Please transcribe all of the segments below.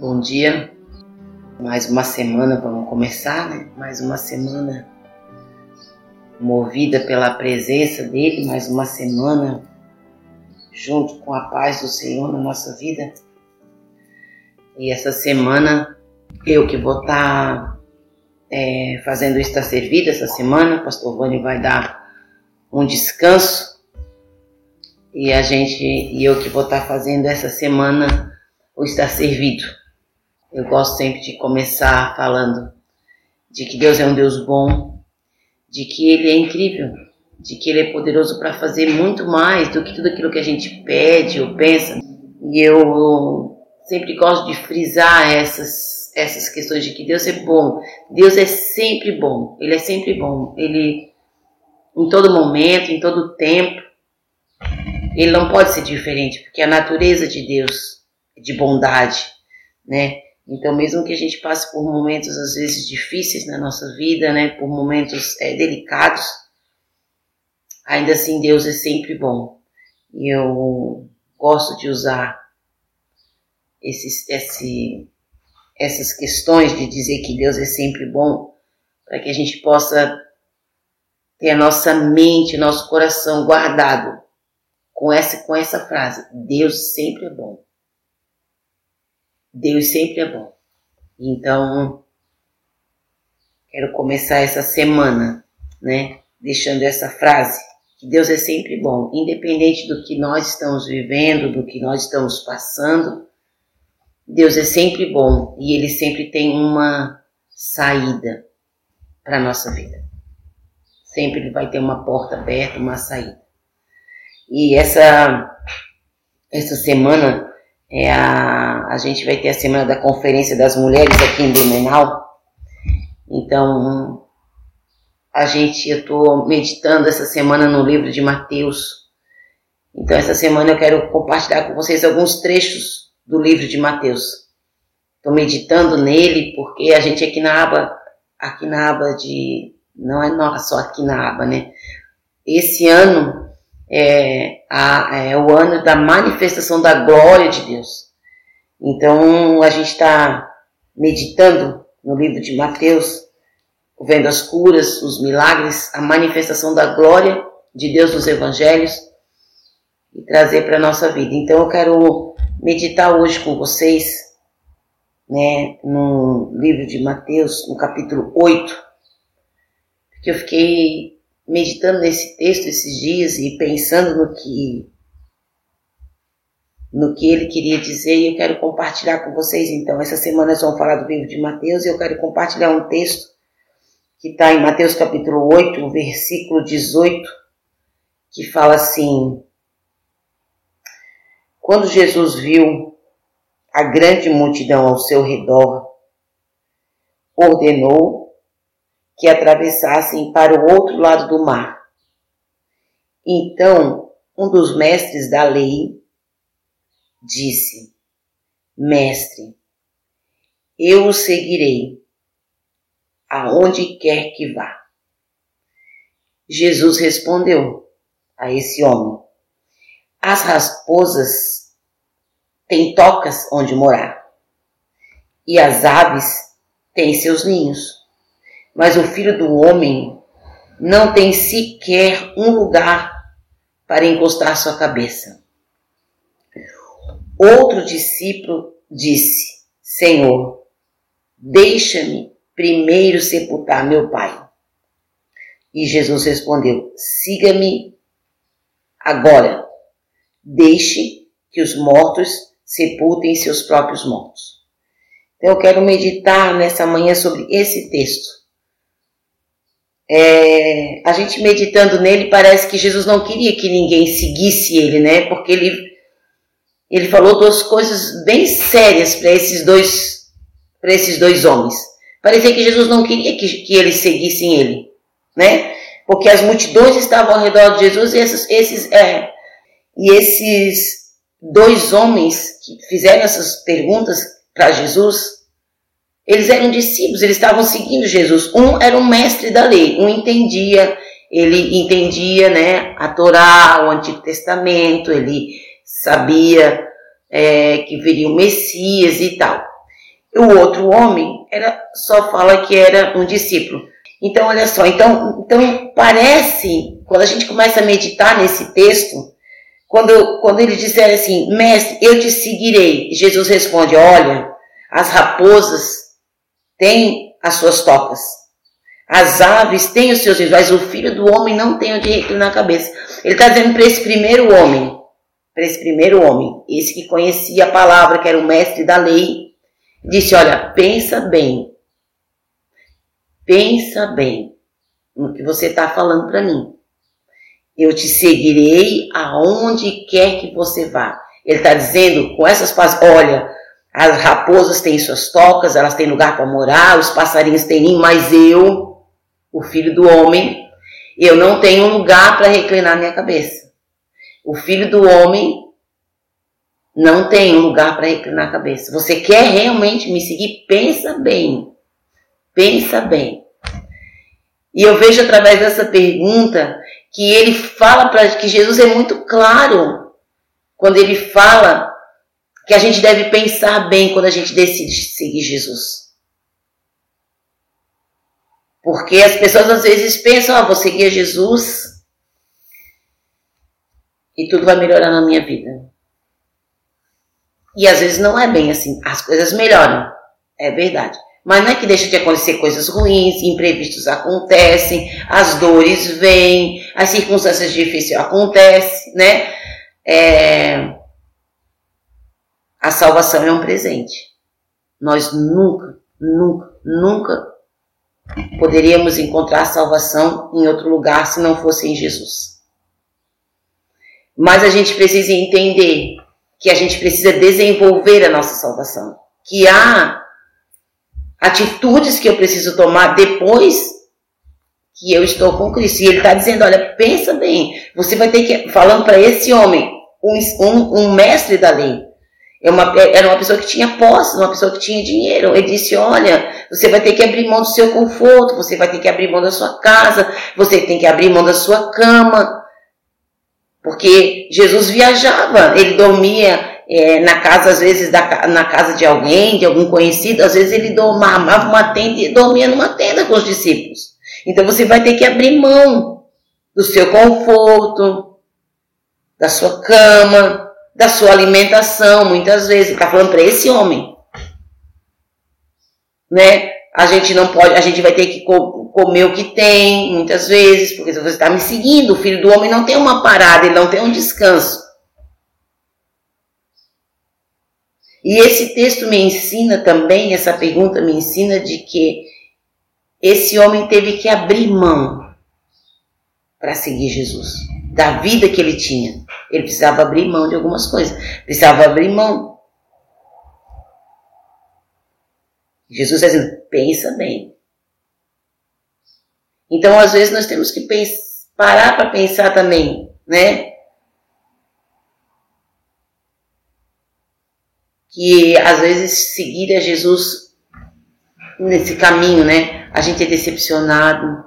Bom dia, mais uma semana, vamos começar, né? Mais uma semana movida pela presença dele, mais uma semana junto com a paz do Senhor na nossa vida. E essa semana eu que vou estar tá, é, fazendo Está Servida essa semana, o pastor Vani vai dar um descanso e a gente e eu que vou estar fazendo essa semana o Está Servido. Eu gosto sempre de começar falando de que Deus é um Deus bom, de que Ele é incrível, de que Ele é poderoso para fazer muito mais do que tudo aquilo que a gente pede ou pensa. E eu sempre gosto de frisar essas, essas questões de que Deus é bom. Deus é sempre bom, Ele é sempre bom. Ele, em todo momento, em todo tempo, Ele não pode ser diferente, porque a natureza de Deus é de bondade, né? Então, mesmo que a gente passe por momentos às vezes difíceis na nossa vida, né, por momentos é, delicados, ainda assim Deus é sempre bom. E eu gosto de usar esses, esse, essas questões de dizer que Deus é sempre bom, para que a gente possa ter a nossa mente, nosso coração guardado com essa, com essa frase: Deus sempre é bom. Deus sempre é bom. Então, quero começar essa semana, né, deixando essa frase, que Deus é sempre bom, independente do que nós estamos vivendo, do que nós estamos passando, Deus é sempre bom e Ele sempre tem uma saída para a nossa vida. Sempre Ele vai ter uma porta aberta, uma saída. E essa, essa semana é a, a gente vai ter a semana da Conferência das Mulheres aqui em Blumenau. Então, a gente, eu estou meditando essa semana no livro de Mateus. Então, essa semana eu quero compartilhar com vocês alguns trechos do livro de Mateus. Estou meditando nele porque a gente aqui na aba, aqui na aba de, não é só aqui na aba, né? Esse ano é, a, é o ano da manifestação da glória de Deus. Então a gente está meditando no livro de Mateus, vendo as curas, os milagres, a manifestação da glória de Deus nos evangelhos e trazer para a nossa vida. Então eu quero meditar hoje com vocês, né, no livro de Mateus, no capítulo 8, porque eu fiquei meditando nesse texto esses dias e pensando no que no que ele queria dizer e eu quero compartilhar com vocês então. Essa semana nós vamos falar do livro de Mateus e eu quero compartilhar um texto que está em Mateus capítulo 8, versículo 18, que fala assim: Quando Jesus viu a grande multidão ao seu redor, ordenou que atravessassem para o outro lado do mar. Então, um dos mestres da lei disse: Mestre, eu o seguirei aonde quer que vá. Jesus respondeu a esse homem: As raposas têm tocas onde morar, e as aves têm seus ninhos mas o filho do homem não tem sequer um lugar para encostar sua cabeça. Outro discípulo disse: Senhor, deixa-me primeiro sepultar meu pai. E Jesus respondeu: Siga-me agora. Deixe que os mortos sepultem seus próprios mortos. Então eu quero meditar nessa manhã sobre esse texto é, a gente meditando nele, parece que Jesus não queria que ninguém seguisse ele, né? Porque ele, ele falou duas coisas bem sérias para esses dois para esses dois homens. Parecia que Jesus não queria que, que eles seguissem ele, né? Porque as multidões estavam ao redor de Jesus e esses, esses, é, e esses dois homens que fizeram essas perguntas para Jesus, eles eram discípulos, eles estavam seguindo Jesus. Um era um mestre da lei, um entendia ele entendia, né, a Torá, o Antigo Testamento, ele sabia é, que viria o Messias e tal. O outro homem era só fala que era um discípulo. Então, olha só, então, então parece, quando a gente começa a meditar nesse texto, quando, quando ele disser assim, mestre, eu te seguirei, Jesus responde, olha, as raposas têm as suas tocas, as aves têm os seus mas o filho do homem não tem onde reclinar a cabeça. Ele está dizendo para esse primeiro homem, para esse primeiro homem, esse que conhecia a palavra, que era o mestre da lei, disse: Olha, pensa bem, pensa bem no que você está falando para mim. Eu te seguirei aonde quer que você vá. Ele está dizendo com essas palavras: Olha, as raposas têm suas tocas, elas têm lugar para morar, os passarinhos têm ninho, mas eu, o filho do homem, eu não tenho lugar para reclinar minha cabeça. O filho do homem não tem lugar para reclinar a cabeça. Você quer realmente me seguir? Pensa bem. Pensa bem. E eu vejo através dessa pergunta que ele fala para que Jesus é muito claro quando ele fala que a gente deve pensar bem quando a gente decide seguir Jesus. Porque as pessoas às vezes pensam, ah, vou seguir Jesus e tudo vai melhorar na minha vida. E às vezes não é bem assim. As coisas melhoram, é verdade. Mas não é que deixa de acontecer coisas ruins, imprevistos acontecem, as dores vêm, as circunstâncias difíceis acontecem, né? É... A salvação é um presente. Nós nunca, nunca, nunca poderíamos encontrar salvação em outro lugar se não fosse em Jesus. Mas a gente precisa entender que a gente precisa desenvolver a nossa salvação. Que há atitudes que eu preciso tomar depois que eu estou com Cristo. E ele está dizendo: olha, pensa bem, você vai ter que. Falando para esse homem, um, um, um, mestre da lei. É uma, era uma pessoa que tinha posse, uma pessoa que tinha dinheiro. Ele disse: Olha, você vai ter que abrir mão do seu conforto, você vai ter que abrir mão da sua casa, você tem que abrir mão da sua cama, porque Jesus viajava, ele dormia é, na casa, às vezes, da, na casa de alguém, de algum conhecido, às vezes ele armava uma tenda e dormia numa tenda com os discípulos. Então você vai ter que abrir mão do seu conforto, da sua cama, da sua alimentação, muitas vezes. Está falando para esse homem. Né? A gente não pode, a gente vai ter que comer o que tem, muitas vezes, porque se você está me seguindo, o filho do homem não tem uma parada, ele não tem um descanso. E esse texto me ensina também, essa pergunta me ensina de que esse homem teve que abrir mão para seguir Jesus, da vida que ele tinha. Ele precisava abrir mão de algumas coisas, precisava abrir mão. Jesus está dizendo: pensa bem, então, às vezes, nós temos que parar para pensar também, né? Que às vezes seguir a Jesus nesse caminho, né? A gente é decepcionado,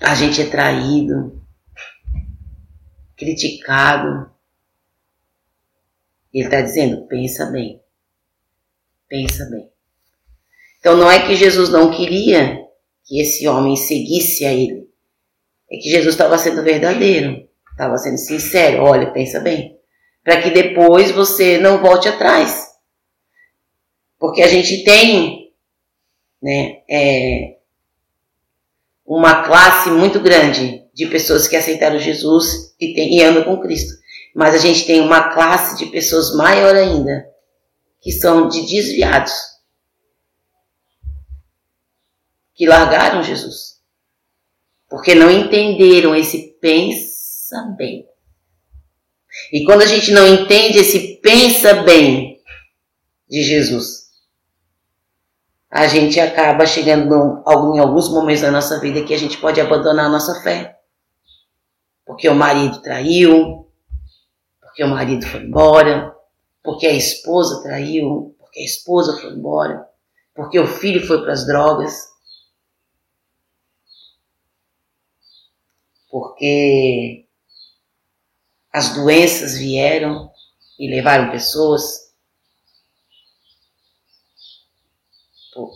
a gente é traído, criticado. Ele está dizendo: pensa bem, pensa bem. Então não é que Jesus não queria que esse homem seguisse a ele. É que Jesus estava sendo verdadeiro, estava sendo sincero. Olha, pensa bem, para que depois você não volte atrás. Porque a gente tem né, é, uma classe muito grande de pessoas que aceitaram Jesus e, tem, e andam com Cristo. Mas a gente tem uma classe de pessoas maior ainda, que são de desviados que largaram Jesus. Porque não entenderam esse pensa bem. E quando a gente não entende esse pensa bem de Jesus, a gente acaba chegando em alguns momentos da nossa vida que a gente pode abandonar a nossa fé. Porque o marido traiu, porque o marido foi embora, porque a esposa traiu, porque a esposa foi embora, porque o filho foi para as drogas. porque as doenças vieram e levaram pessoas.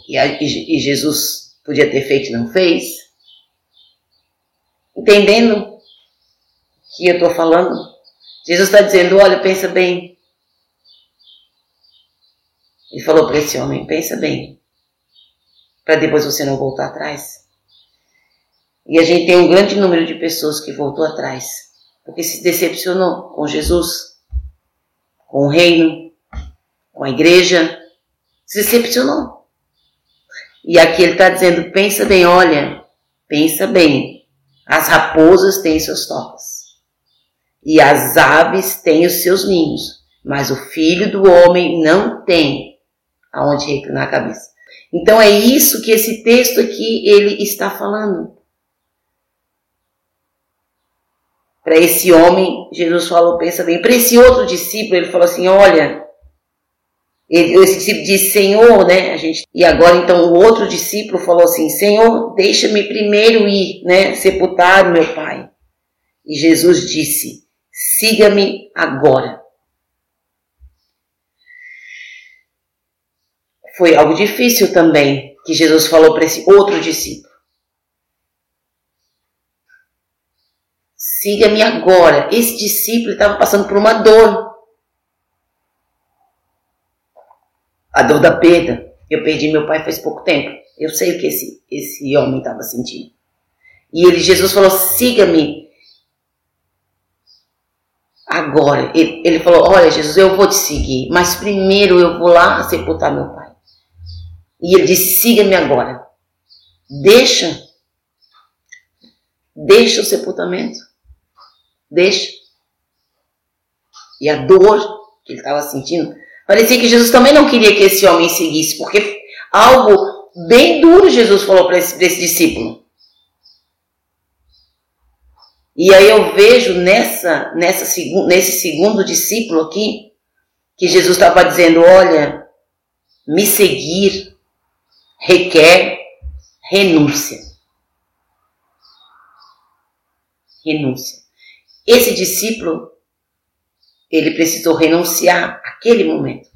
E, Jesus podia ter feito e não fez. Entendendo que eu estou falando? Jesus está dizendo: olha, pensa bem. Ele falou para esse homem: pensa bem, para depois você não voltar atrás. E a gente tem um grande número de pessoas que voltou atrás, porque se decepcionou com Jesus, com o reino, com a igreja, se decepcionou. E aqui ele está dizendo: pensa bem, olha, pensa bem, as raposas têm seus tocas, e as aves têm os seus ninhos, mas o filho do homem não tem aonde reclinar a cabeça. Então é isso que esse texto aqui ele está falando. Para esse homem, Jesus falou, pensa bem. Para esse outro discípulo, ele falou assim: olha, esse discípulo disse, Senhor, né? A gente, e agora então o outro discípulo falou assim: Senhor, deixa-me primeiro ir, né? Sepultar meu pai. E Jesus disse: Siga-me agora. Foi algo difícil também que Jesus falou para esse outro discípulo. Siga-me agora. Esse discípulo estava passando por uma dor. A dor da perda. Eu perdi meu pai faz pouco tempo. Eu sei o que esse, esse homem estava sentindo. E ele, Jesus falou: siga-me agora. Ele, ele falou: Olha, Jesus, eu vou te seguir, mas primeiro eu vou lá sepultar meu pai. E ele disse: siga-me agora. Deixa. Deixa o sepultamento. Deixa. E a dor que ele estava sentindo, parecia que Jesus também não queria que esse homem seguisse, porque algo bem duro Jesus falou para esse, esse discípulo. E aí eu vejo nessa, nessa, nesse segundo discípulo aqui, que Jesus estava dizendo: olha, me seguir requer renúncia. Renúncia. Esse discípulo, ele precisou renunciar àquele momento,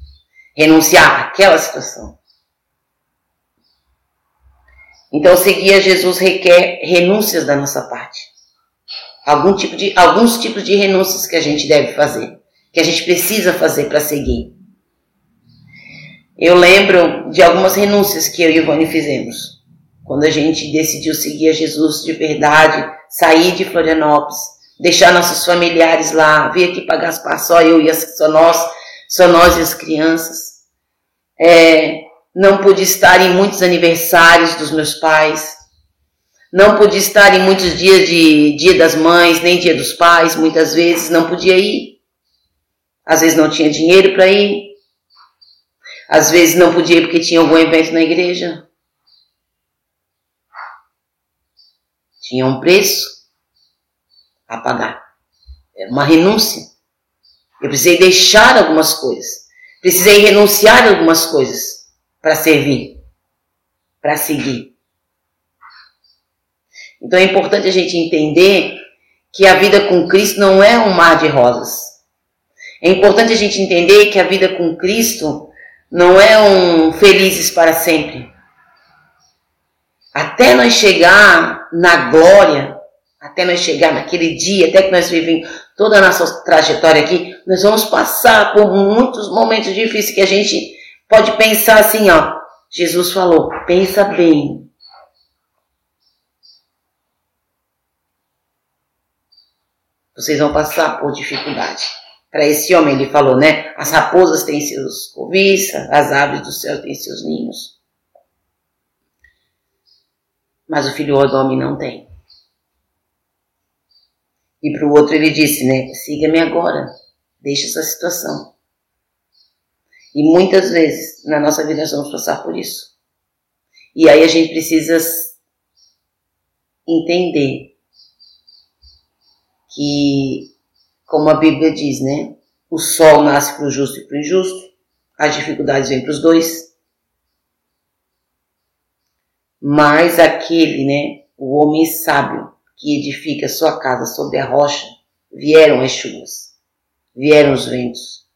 renunciar àquela situação. Então, seguir a Jesus requer renúncias da nossa parte. Algum tipo de, alguns tipos de renúncias que a gente deve fazer, que a gente precisa fazer para seguir. Eu lembro de algumas renúncias que eu e Ivone fizemos. Quando a gente decidiu seguir a Jesus de verdade, sair de Florianópolis, deixar nossos familiares lá, vir aqui para Gaspar, só eu e as, só nós, só nós e as crianças. É, não pude estar em muitos aniversários dos meus pais. Não pude estar em muitos dias de Dia das Mães, nem Dia dos Pais, muitas vezes não podia ir. Às vezes não tinha dinheiro para ir. Às vezes não podia ir porque tinha algum evento na igreja. Tinha um preço a pagar. Era uma renúncia. Eu precisei deixar algumas coisas. Precisei renunciar a algumas coisas para servir, para seguir. Então é importante a gente entender que a vida com Cristo não é um mar de rosas. É importante a gente entender que a vida com Cristo não é um felizes para sempre. Até nós chegar na glória, até nós chegar naquele dia, até que nós vivemos toda a nossa trajetória aqui, nós vamos passar por muitos momentos difíceis que a gente pode pensar assim, ó. Jesus falou, pensa bem. Vocês vão passar por dificuldade. Para esse homem ele falou, né? As raposas têm seus cobiças, as aves do céu têm seus ninhos. Mas o filho do homem não tem. E para o outro ele disse, né? Siga-me agora, deixe essa situação. E muitas vezes na nossa vida nós vamos passar por isso. E aí a gente precisa entender que, como a Bíblia diz, né? O sol nasce para o justo e para o injusto, as dificuldades vêm para os dois. Mas aquele, né? O homem sábio, que edifica sua casa sobre a rocha, vieram as chuvas, vieram os ventos,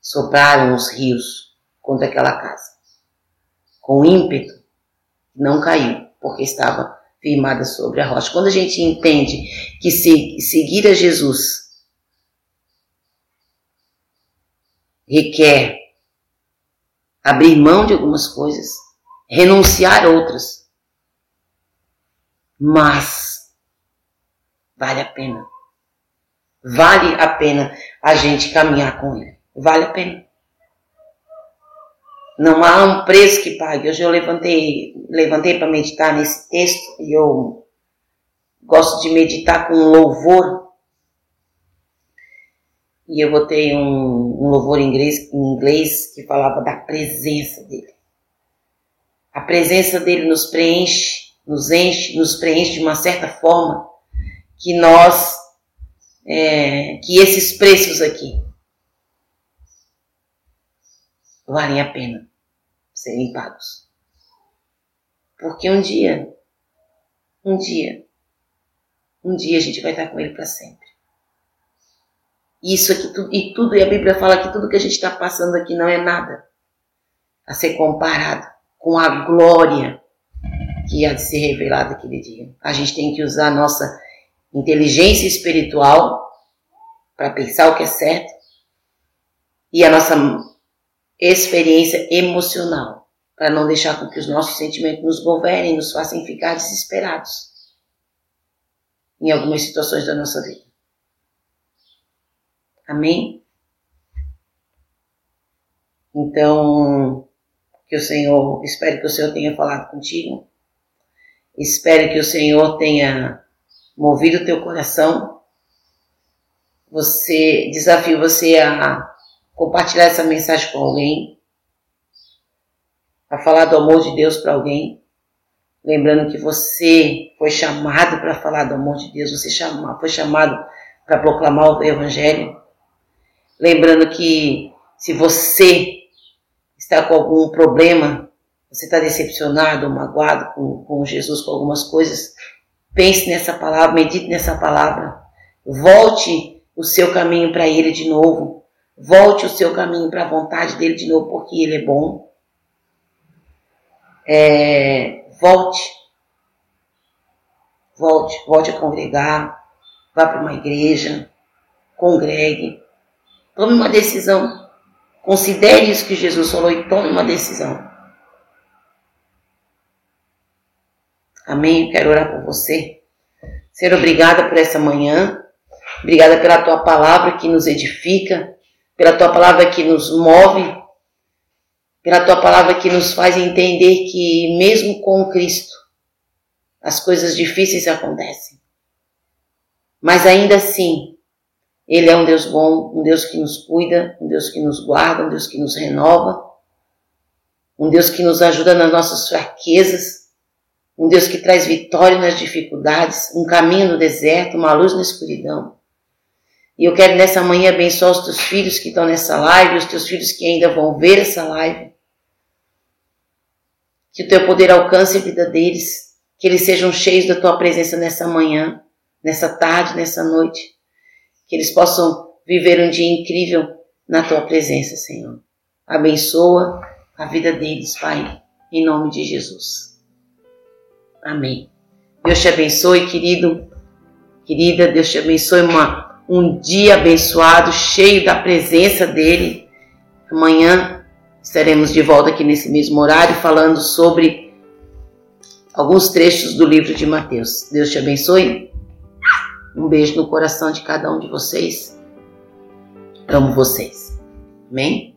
sopraram os rios contra aquela casa. Com ímpeto, não caiu, porque estava firmada sobre a rocha. Quando a gente entende que se, seguir a Jesus requer abrir mão de algumas coisas, renunciar a outras, mas vale a pena. Vale a pena a gente caminhar com Ele. Vale a pena. Não há um preço que pague. Hoje eu levantei, levantei para meditar nesse texto e eu gosto de meditar com louvor. E eu botei um, um louvor em inglês, em inglês que falava da presença dele. A presença dele nos preenche, nos enche, nos preenche de uma certa forma que nós, é, que esses preços aqui, valem a pena serem pagos. Porque um dia, um dia, um dia a gente vai estar com Ele para sempre. Isso aqui, e tudo, e a Bíblia fala que tudo que a gente está passando aqui não é nada a ser comparado com a glória que há de ser revelada aquele dia. A gente tem que usar a nossa inteligência espiritual para pensar o que é certo e a nossa experiência emocional, para não deixar com que os nossos sentimentos nos governem nos façam ficar desesperados em algumas situações da nossa vida. Amém? Então, que o Senhor, espero que o Senhor tenha falado contigo. Espero que o Senhor tenha movido o teu coração. Você, desafio você a compartilhar essa mensagem com alguém, a falar do amor de Deus para alguém, lembrando que você foi chamado para falar do amor de Deus, você chama, foi chamado para proclamar o Evangelho, lembrando que se você está com algum problema, você está decepcionado, magoado com, com Jesus, com algumas coisas, pense nessa palavra, medite nessa palavra, volte o seu caminho para Ele de novo, Volte o seu caminho para a vontade dele de novo, porque ele é bom. É, volte. Volte, volte a congregar. Vá para uma igreja. Congregue. Tome uma decisão. Considere isso que Jesus falou e tome uma decisão. Amém? quero orar por você. Ser obrigada por essa manhã. Obrigada pela tua palavra que nos edifica pela tua palavra que nos move, pela tua palavra que nos faz entender que mesmo com Cristo as coisas difíceis acontecem. Mas ainda assim, Ele é um Deus bom, um Deus que nos cuida, um Deus que nos guarda, um Deus que nos renova, um Deus que nos ajuda nas nossas fraquezas, um Deus que traz vitória nas dificuldades, um caminho no deserto, uma luz na escuridão. E eu quero nessa manhã abençoar os teus filhos que estão nessa live, os teus filhos que ainda vão ver essa live. Que o teu poder alcance a vida deles, que eles sejam cheios da tua presença nessa manhã, nessa tarde, nessa noite. Que eles possam viver um dia incrível na tua presença, Senhor. Abençoa a vida deles, Pai, em nome de Jesus. Amém. Deus te abençoe, querido, querida, Deus te abençoe, uma um dia abençoado, cheio da presença dele. Amanhã estaremos de volta aqui nesse mesmo horário falando sobre alguns trechos do livro de Mateus. Deus te abençoe. Um beijo no coração de cada um de vocês. Amo vocês. Amém?